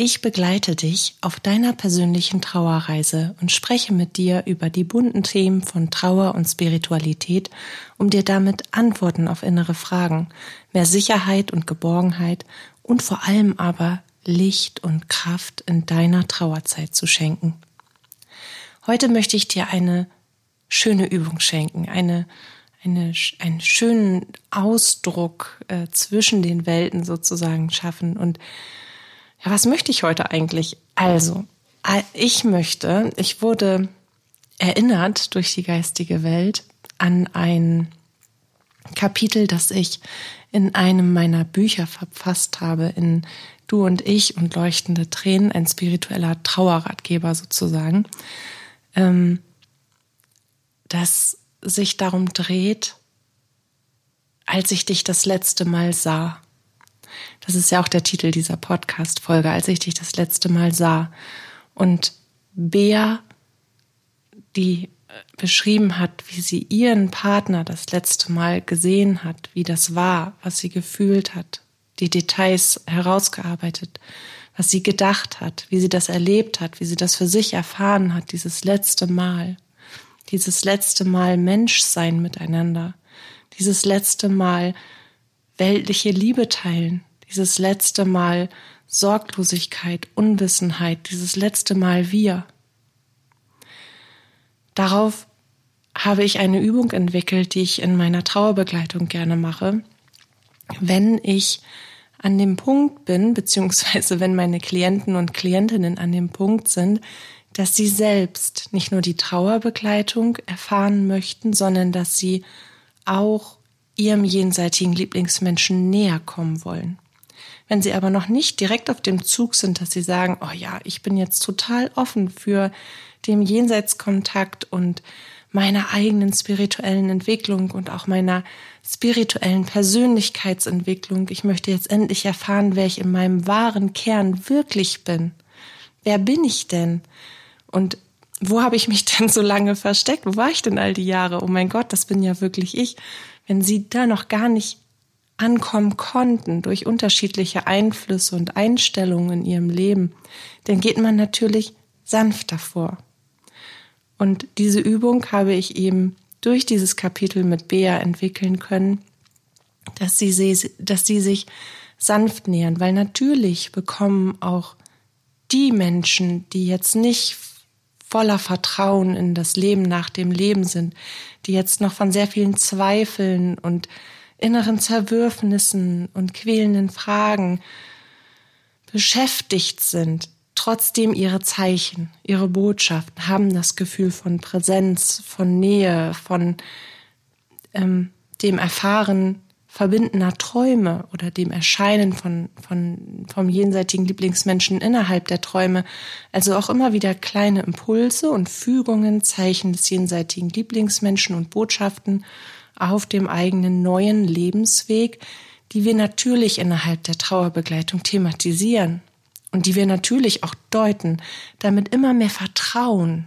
Ich begleite dich auf deiner persönlichen Trauerreise und spreche mit dir über die bunten Themen von Trauer und Spiritualität, um dir damit Antworten auf innere Fragen, mehr Sicherheit und Geborgenheit und vor allem aber Licht und Kraft in deiner Trauerzeit zu schenken. Heute möchte ich dir eine schöne Übung schenken, eine, eine, einen schönen Ausdruck äh, zwischen den Welten sozusagen schaffen und ja, was möchte ich heute eigentlich? Also, ich möchte, ich wurde erinnert durch die geistige Welt an ein Kapitel, das ich in einem meiner Bücher verfasst habe, in Du und ich und leuchtende Tränen, ein spiritueller Trauerratgeber sozusagen, ähm, das sich darum dreht, als ich dich das letzte Mal sah. Das ist ja auch der Titel dieser Podcast-Folge, als ich dich das letzte Mal sah. Und Bea, die äh, beschrieben hat, wie sie ihren Partner das letzte Mal gesehen hat, wie das war, was sie gefühlt hat, die Details herausgearbeitet, was sie gedacht hat, wie sie das erlebt hat, wie sie das für sich erfahren hat, dieses letzte Mal, dieses letzte Mal Menschsein miteinander, dieses letzte Mal weltliche Liebe teilen, dieses letzte Mal Sorglosigkeit, Unwissenheit, dieses letzte Mal wir. Darauf habe ich eine Übung entwickelt, die ich in meiner Trauerbegleitung gerne mache. Wenn ich an dem Punkt bin, beziehungsweise wenn meine Klienten und Klientinnen an dem Punkt sind, dass sie selbst nicht nur die Trauerbegleitung erfahren möchten, sondern dass sie auch ihrem jenseitigen Lieblingsmenschen näher kommen wollen. Wenn sie aber noch nicht direkt auf dem Zug sind, dass sie sagen, oh ja, ich bin jetzt total offen für den Jenseitskontakt und meiner eigenen spirituellen Entwicklung und auch meiner spirituellen Persönlichkeitsentwicklung. Ich möchte jetzt endlich erfahren, wer ich in meinem wahren Kern wirklich bin. Wer bin ich denn? Und wo habe ich mich denn so lange versteckt? Wo war ich denn all die Jahre? Oh mein Gott, das bin ja wirklich ich. Wenn Sie da noch gar nicht ankommen konnten durch unterschiedliche Einflüsse und Einstellungen in ihrem Leben, dann geht man natürlich sanfter vor. Und diese Übung habe ich eben durch dieses Kapitel mit Bea entwickeln können, dass sie, dass sie sich sanft nähern, weil natürlich bekommen auch die Menschen, die jetzt nicht voller Vertrauen in das Leben nach dem Leben sind, die jetzt noch von sehr vielen Zweifeln und inneren Zerwürfnissen und quälenden Fragen beschäftigt sind, trotzdem ihre Zeichen, ihre Botschaften haben das Gefühl von Präsenz, von Nähe, von ähm, dem Erfahren verbindener Träume oder dem Erscheinen von, von, vom jenseitigen Lieblingsmenschen innerhalb der Träume. Also auch immer wieder kleine Impulse und Fügungen, Zeichen des jenseitigen Lieblingsmenschen und Botschaften auf dem eigenen neuen Lebensweg, die wir natürlich innerhalb der Trauerbegleitung thematisieren und die wir natürlich auch deuten, damit immer mehr Vertrauen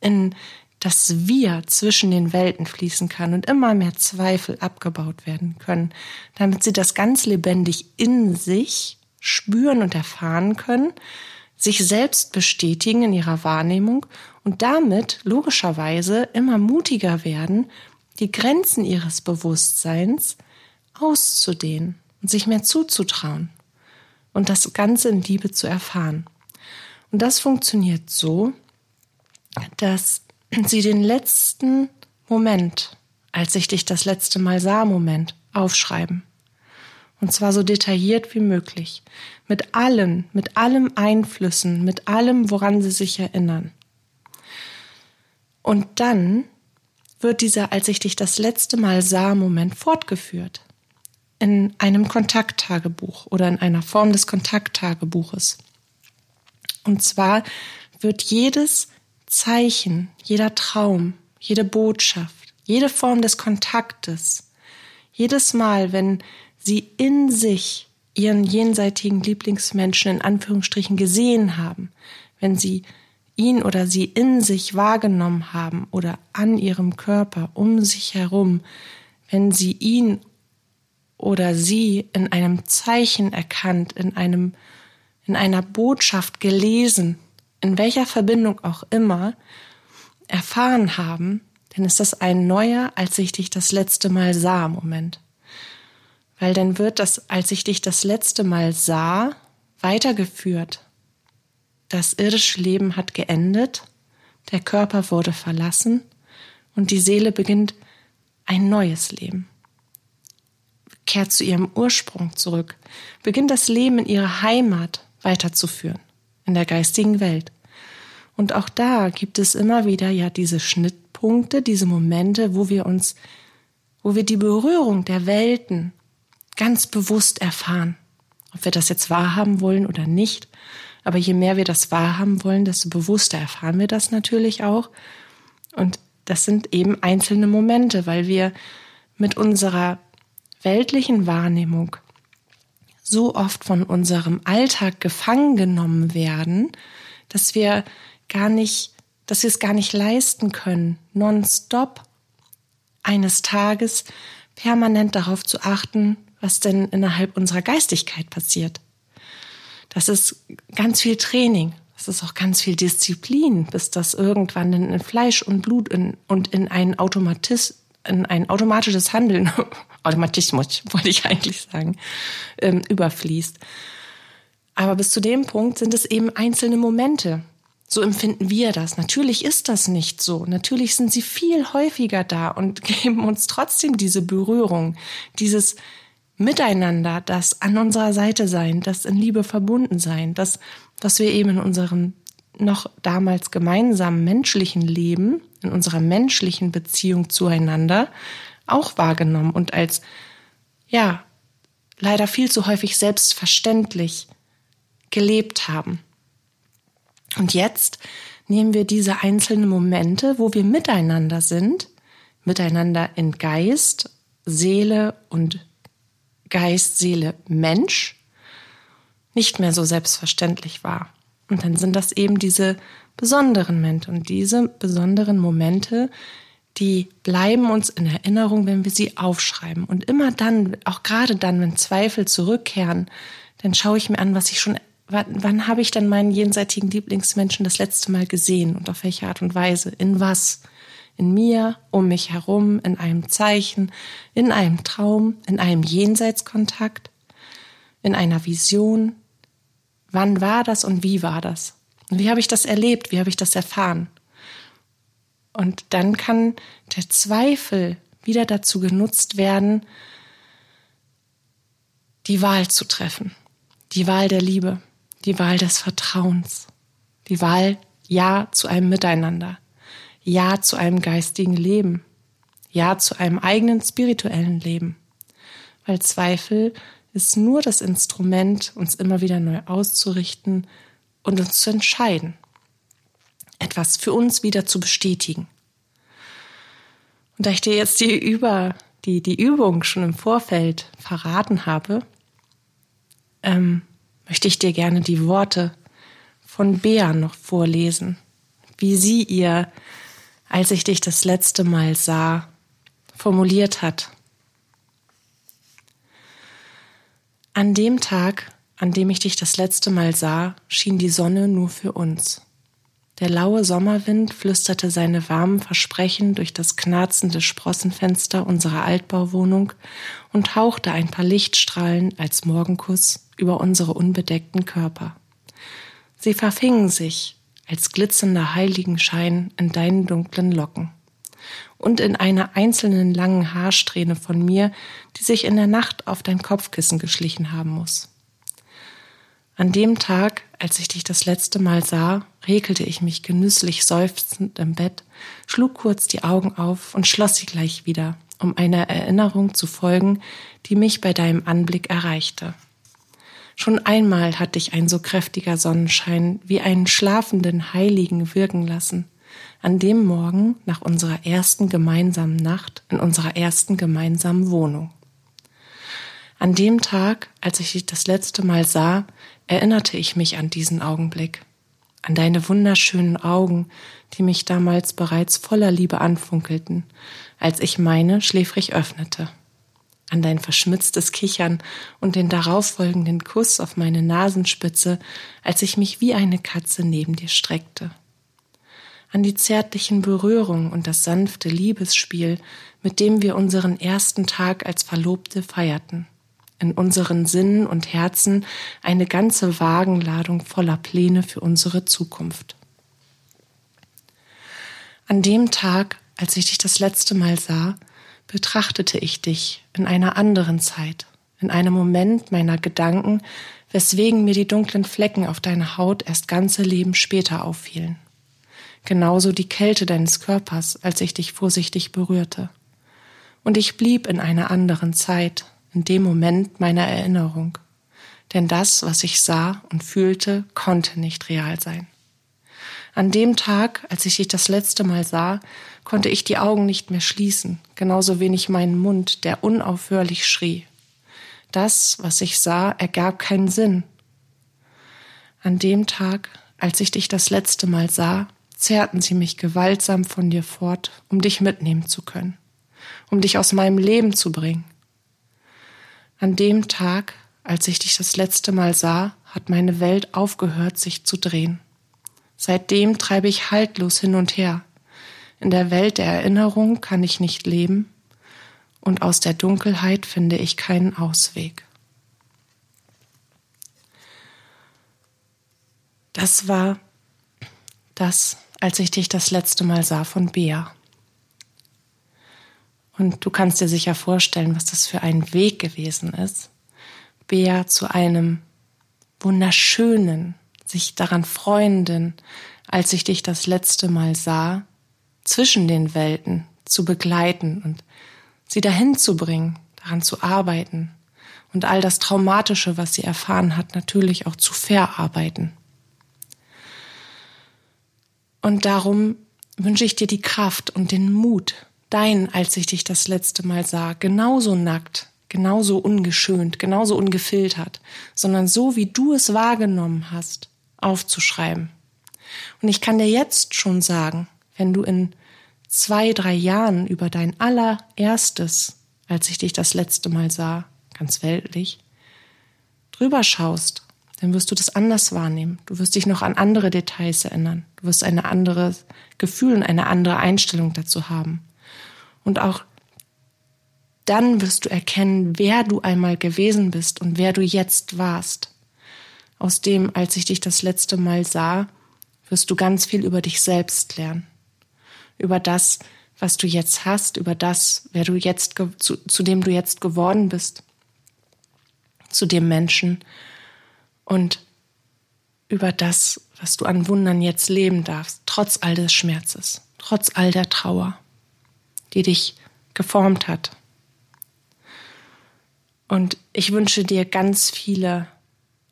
in das Wir zwischen den Welten fließen kann und immer mehr Zweifel abgebaut werden können, damit sie das ganz lebendig in sich spüren und erfahren können, sich selbst bestätigen in ihrer Wahrnehmung und damit logischerweise immer mutiger werden, die Grenzen ihres Bewusstseins auszudehnen und sich mehr zuzutrauen und das Ganze in Liebe zu erfahren. Und das funktioniert so, dass sie den letzten Moment, als ich dich das letzte Mal sah, Moment, aufschreiben. Und zwar so detailliert wie möglich. Mit allen, mit allem Einflüssen, mit allem, woran sie sich erinnern. Und dann wird dieser, als ich dich das letzte Mal sah, Moment fortgeführt. In einem Kontakttagebuch oder in einer Form des Kontakttagebuches. Und zwar wird jedes Zeichen, jeder Traum, jede Botschaft, jede Form des Kontaktes, jedes Mal, wenn sie in sich ihren jenseitigen Lieblingsmenschen in Anführungsstrichen gesehen haben, wenn sie ihn oder sie in sich wahrgenommen haben oder an ihrem Körper um sich herum, wenn sie ihn oder sie in einem Zeichen erkannt, in einem, in einer Botschaft gelesen, in welcher Verbindung auch immer, erfahren haben, dann ist das ein neuer, als ich dich das letzte Mal sah, Moment. Weil dann wird das, als ich dich das letzte Mal sah, weitergeführt. Das irdische Leben hat geendet, der Körper wurde verlassen und die Seele beginnt ein neues Leben. Kehrt zu ihrem Ursprung zurück, beginnt das Leben in ihrer Heimat weiterzuführen, in der geistigen Welt. Und auch da gibt es immer wieder ja diese Schnittpunkte, diese Momente, wo wir uns, wo wir die Berührung der Welten ganz bewusst erfahren. Ob wir das jetzt wahrhaben wollen oder nicht. Aber je mehr wir das wahrhaben wollen, desto bewusster erfahren wir das natürlich auch. Und das sind eben einzelne Momente, weil wir mit unserer weltlichen Wahrnehmung so oft von unserem Alltag gefangen genommen werden, dass wir gar nicht, dass wir es gar nicht leisten können, nonstop eines Tages permanent darauf zu achten, was denn innerhalb unserer Geistigkeit passiert. Das ist ganz viel Training. Das ist auch ganz viel Disziplin, bis das irgendwann in Fleisch und Blut in, und in ein Automatis, in ein automatisches Handeln, Automatismus, wollte ich eigentlich sagen, ähm, überfließt. Aber bis zu dem Punkt sind es eben einzelne Momente. So empfinden wir das. Natürlich ist das nicht so. Natürlich sind sie viel häufiger da und geben uns trotzdem diese Berührung, dieses Miteinander, das an unserer Seite sein, das in Liebe verbunden sein, das, was wir eben in unserem noch damals gemeinsamen menschlichen Leben, in unserer menschlichen Beziehung zueinander auch wahrgenommen und als, ja, leider viel zu häufig selbstverständlich gelebt haben. Und jetzt nehmen wir diese einzelnen Momente, wo wir miteinander sind, miteinander in Geist, Seele und Geist, Seele, Mensch nicht mehr so selbstverständlich war. Und dann sind das eben diese besonderen Momente. Und diese besonderen Momente, die bleiben uns in Erinnerung, wenn wir sie aufschreiben. Und immer dann, auch gerade dann, wenn Zweifel zurückkehren, dann schaue ich mir an, was ich schon, wann, wann habe ich dann meinen jenseitigen Lieblingsmenschen das letzte Mal gesehen und auf welche Art und Weise, in was? in mir, um mich herum, in einem Zeichen, in einem Traum, in einem Jenseitskontakt, in einer Vision. Wann war das und wie war das? Und wie habe ich das erlebt? Wie habe ich das erfahren? Und dann kann der Zweifel wieder dazu genutzt werden, die Wahl zu treffen. Die Wahl der Liebe, die Wahl des Vertrauens, die Wahl Ja zu einem Miteinander. Ja zu einem geistigen Leben. Ja zu einem eigenen spirituellen Leben. Weil Zweifel ist nur das Instrument, uns immer wieder neu auszurichten und uns zu entscheiden. Etwas für uns wieder zu bestätigen. Und da ich dir jetzt die, Über, die, die Übung schon im Vorfeld verraten habe, ähm, möchte ich dir gerne die Worte von Bea noch vorlesen, wie sie ihr als ich dich das letzte Mal sah, formuliert hat. An dem Tag, an dem ich dich das letzte Mal sah, schien die Sonne nur für uns. Der laue Sommerwind flüsterte seine warmen Versprechen durch das knarzende Sprossenfenster unserer Altbauwohnung und hauchte ein paar Lichtstrahlen als Morgenkuss über unsere unbedeckten Körper. Sie verfingen sich, als glitzernder Heiligenschein in deinen dunklen Locken und in einer einzelnen langen Haarsträhne von mir, die sich in der Nacht auf dein Kopfkissen geschlichen haben muss. An dem Tag, als ich dich das letzte Mal sah, regelte ich mich genüsslich seufzend im Bett, schlug kurz die Augen auf und schloss sie gleich wieder, um einer Erinnerung zu folgen, die mich bei deinem Anblick erreichte. Schon einmal hat dich ein so kräftiger Sonnenschein wie einen schlafenden Heiligen wirken lassen, an dem Morgen nach unserer ersten gemeinsamen Nacht in unserer ersten gemeinsamen Wohnung. An dem Tag, als ich dich das letzte Mal sah, erinnerte ich mich an diesen Augenblick, an deine wunderschönen Augen, die mich damals bereits voller Liebe anfunkelten, als ich meine schläfrig öffnete an dein verschmitztes Kichern und den darauffolgenden Kuss auf meine Nasenspitze, als ich mich wie eine Katze neben dir streckte. An die zärtlichen Berührungen und das sanfte Liebesspiel, mit dem wir unseren ersten Tag als Verlobte feierten. In unseren Sinnen und Herzen eine ganze Wagenladung voller Pläne für unsere Zukunft. An dem Tag, als ich dich das letzte Mal sah, betrachtete ich dich in einer anderen Zeit, in einem Moment meiner Gedanken, weswegen mir die dunklen Flecken auf deiner Haut erst ganze Leben später auffielen. Genauso die Kälte deines Körpers, als ich dich vorsichtig berührte. Und ich blieb in einer anderen Zeit, in dem Moment meiner Erinnerung. Denn das, was ich sah und fühlte, konnte nicht real sein. An dem Tag, als ich dich das letzte Mal sah, konnte ich die Augen nicht mehr schließen, genauso wenig meinen Mund, der unaufhörlich schrie. Das, was ich sah, ergab keinen Sinn. An dem Tag, als ich dich das letzte Mal sah, zerrten sie mich gewaltsam von dir fort, um dich mitnehmen zu können, um dich aus meinem Leben zu bringen. An dem Tag, als ich dich das letzte Mal sah, hat meine Welt aufgehört, sich zu drehen. Seitdem treibe ich haltlos hin und her. In der Welt der Erinnerung kann ich nicht leben und aus der Dunkelheit finde ich keinen Ausweg. Das war das, als ich dich das letzte Mal sah von Bea. Und du kannst dir sicher vorstellen, was das für ein Weg gewesen ist, Bea zu einem wunderschönen, sich daran freuenden, als ich dich das letzte Mal sah, zwischen den Welten zu begleiten und sie dahin zu bringen, daran zu arbeiten und all das Traumatische, was sie erfahren hat, natürlich auch zu verarbeiten. Und darum wünsche ich dir die Kraft und den Mut, dein, als ich dich das letzte Mal sah, genauso nackt, genauso ungeschönt, genauso ungefiltert, sondern so, wie du es wahrgenommen hast, aufzuschreiben. Und ich kann dir jetzt schon sagen, wenn du in zwei, drei Jahren über dein allererstes, als ich dich das letzte Mal sah, ganz weltlich, drüber schaust, dann wirst du das anders wahrnehmen. Du wirst dich noch an andere Details erinnern. Du wirst ein anderes Gefühl und eine andere Einstellung dazu haben. Und auch dann wirst du erkennen, wer du einmal gewesen bist und wer du jetzt warst aus dem, als ich dich das letzte Mal sah, wirst du ganz viel über dich selbst lernen. Über das, was du jetzt hast, über das, wer du jetzt, zu, zu dem du jetzt geworden bist, zu dem Menschen und über das, was du an Wundern jetzt leben darfst, trotz all des Schmerzes, trotz all der Trauer, die dich geformt hat. Und ich wünsche dir ganz viele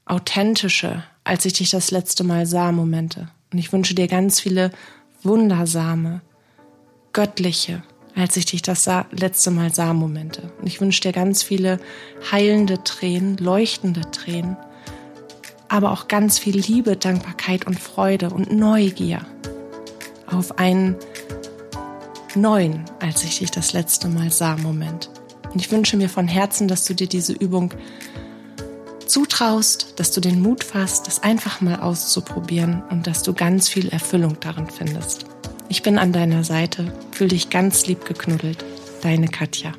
authentische, als ich dich das letzte Mal sah, Momente. Und ich wünsche dir ganz viele wundersame, göttliche, als ich dich das letzte Mal sah, Momente. Und ich wünsche dir ganz viele heilende Tränen, leuchtende Tränen, aber auch ganz viel Liebe, Dankbarkeit und Freude und Neugier auf einen neuen, als ich dich das letzte Mal sah, Moment. Und ich wünsche mir von Herzen, dass du dir diese Übung zutraust, dass du den Mut fasst, das einfach mal auszuprobieren und dass du ganz viel Erfüllung darin findest. Ich bin an deiner Seite, fühl dich ganz lieb geknuddelt. Deine Katja.